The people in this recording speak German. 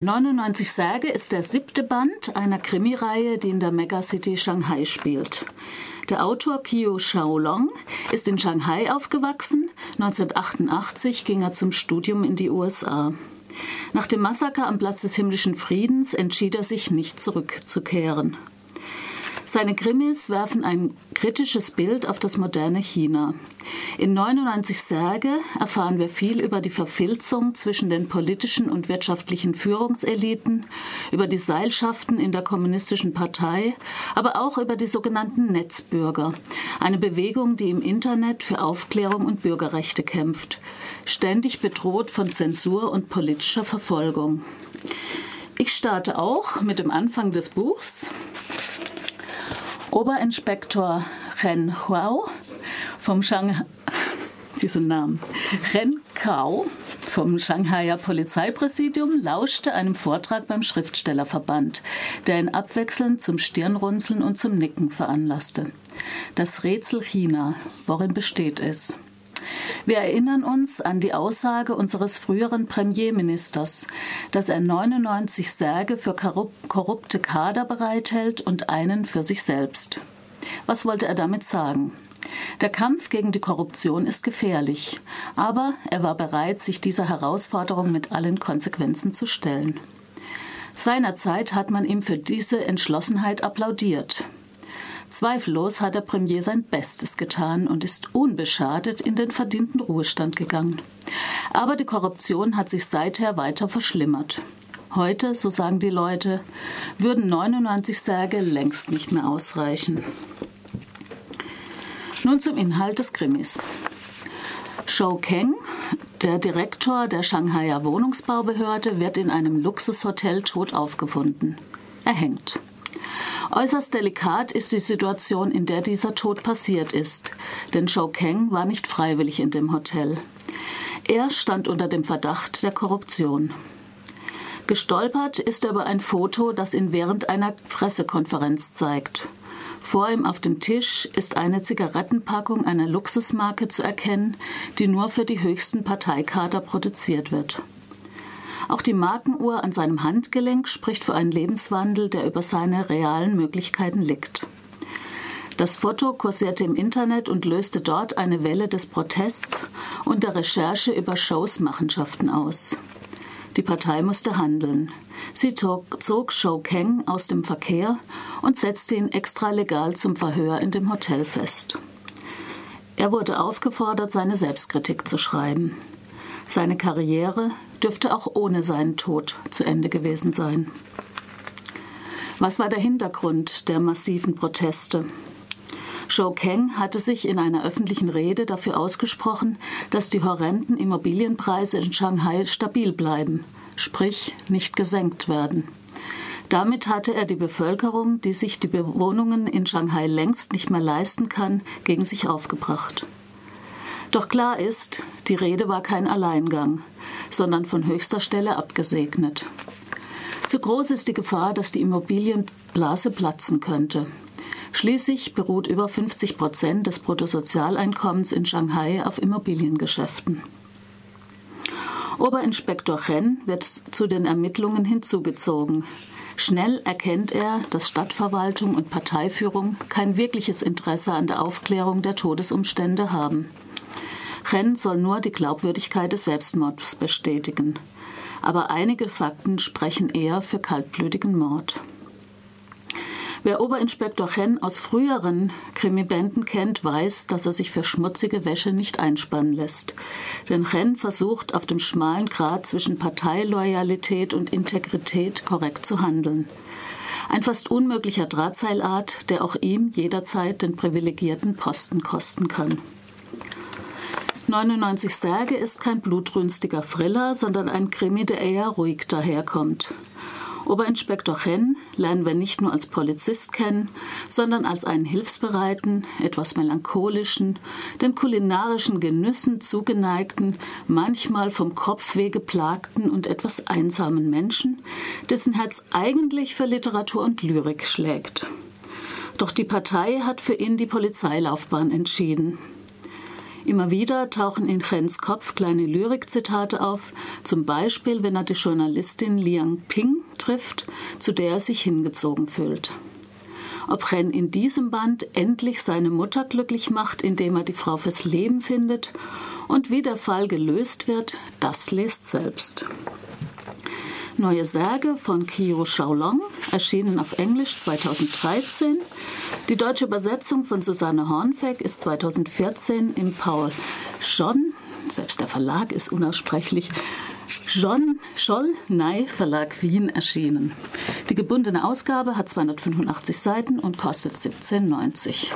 99 Särge ist der siebte Band einer Krimireihe, die in der Megacity Shanghai spielt. Der Autor Qiu Shaolong ist in Shanghai aufgewachsen. 1988 ging er zum Studium in die USA. Nach dem Massaker am Platz des himmlischen Friedens entschied er sich, nicht zurückzukehren. Seine Krimis werfen ein kritisches Bild auf das moderne China. In 99 Särge erfahren wir viel über die Verfilzung zwischen den politischen und wirtschaftlichen Führungseliten, über die Seilschaften in der kommunistischen Partei, aber auch über die sogenannten Netzbürger, eine Bewegung, die im Internet für Aufklärung und Bürgerrechte kämpft, ständig bedroht von Zensur und politischer Verfolgung. Ich starte auch mit dem Anfang des Buchs. Oberinspektor Ren Huao vom Shanghai, diesen Namen, Ren Kao vom Shanghaier Polizeipräsidium lauschte einem Vortrag beim Schriftstellerverband, der ihn abwechselnd zum Stirnrunzeln und zum Nicken veranlasste. Das Rätsel China, worin besteht es? Wir erinnern uns an die Aussage unseres früheren Premierministers, dass er 99 Särge für korrupte Kader bereithält und einen für sich selbst. Was wollte er damit sagen? Der Kampf gegen die Korruption ist gefährlich, aber er war bereit, sich dieser Herausforderung mit allen Konsequenzen zu stellen. Seinerzeit hat man ihm für diese Entschlossenheit applaudiert. Zweifellos hat der Premier sein Bestes getan und ist unbeschadet in den verdienten Ruhestand gegangen. Aber die Korruption hat sich seither weiter verschlimmert. Heute, so sagen die Leute, würden 99 Särge längst nicht mehr ausreichen. Nun zum Inhalt des Krimis. Shou Keng, der Direktor der Shanghaier Wohnungsbaubehörde, wird in einem Luxushotel tot aufgefunden. Er hängt. Äußerst delikat ist die Situation, in der dieser Tod passiert ist, denn Shou Keng war nicht freiwillig in dem Hotel. Er stand unter dem Verdacht der Korruption. Gestolpert ist er über ein Foto, das ihn während einer Pressekonferenz zeigt. Vor ihm auf dem Tisch ist eine Zigarettenpackung einer Luxusmarke zu erkennen, die nur für die höchsten Parteikader produziert wird. Auch die Markenuhr an seinem Handgelenk spricht für einen Lebenswandel, der über seine realen Möglichkeiten liegt. Das Foto kursierte im Internet und löste dort eine Welle des Protests und der Recherche über Shows Machenschaften aus. Die Partei musste handeln. Sie zog Shou Keng aus dem Verkehr und setzte ihn extralegal zum Verhör in dem Hotel fest. Er wurde aufgefordert, seine Selbstkritik zu schreiben. Seine Karriere dürfte auch ohne seinen Tod zu Ende gewesen sein. Was war der Hintergrund der massiven Proteste? Shou Keng hatte sich in einer öffentlichen Rede dafür ausgesprochen, dass die horrenden Immobilienpreise in Shanghai stabil bleiben, sprich nicht gesenkt werden. Damit hatte er die Bevölkerung, die sich die Bewohnungen in Shanghai längst nicht mehr leisten kann, gegen sich aufgebracht. Doch klar ist, die Rede war kein Alleingang, sondern von höchster Stelle abgesegnet. Zu groß ist die Gefahr, dass die Immobilienblase platzen könnte. Schließlich beruht über 50 Prozent des Bruttosozialeinkommens in Shanghai auf Immobiliengeschäften. Oberinspektor Chen wird zu den Ermittlungen hinzugezogen. Schnell erkennt er, dass Stadtverwaltung und Parteiführung kein wirkliches Interesse an der Aufklärung der Todesumstände haben. Chen soll nur die Glaubwürdigkeit des Selbstmords bestätigen. Aber einige Fakten sprechen eher für kaltblütigen Mord. Wer Oberinspektor Chen aus früheren Krimibänden kennt, weiß, dass er sich für schmutzige Wäsche nicht einspannen lässt. Denn Chen versucht, auf dem schmalen Grat zwischen Parteiloyalität und Integrität korrekt zu handeln. Ein fast unmöglicher Drahtseilart, der auch ihm jederzeit den privilegierten Posten kosten kann. 99 Särge ist kein blutrünstiger Thriller, sondern ein Krimi, der eher ruhig daherkommt. Oberinspektor Chen lernen wir nicht nur als Polizist kennen, sondern als einen hilfsbereiten, etwas melancholischen, den kulinarischen Genüssen zugeneigten, manchmal vom Kopfweh geplagten und etwas einsamen Menschen, dessen Herz eigentlich für Literatur und Lyrik schlägt. Doch die Partei hat für ihn die Polizeilaufbahn entschieden. Immer wieder tauchen in Chens Kopf kleine Lyrikzitate auf, zum Beispiel, wenn er die Journalistin Liang Ping trifft, zu der er sich hingezogen fühlt. Ob Chen in diesem Band endlich seine Mutter glücklich macht, indem er die Frau fürs Leben findet, und wie der Fall gelöst wird, das lest selbst. Neue Särge von Kyo Shaolong, erschienen auf Englisch 2013. Die deutsche Übersetzung von Susanne Hornfeck ist 2014 im Paul John, selbst der Verlag ist unaussprechlich, John Scholl Ney Verlag Wien erschienen. Die gebundene Ausgabe hat 285 Seiten und kostet 17,90.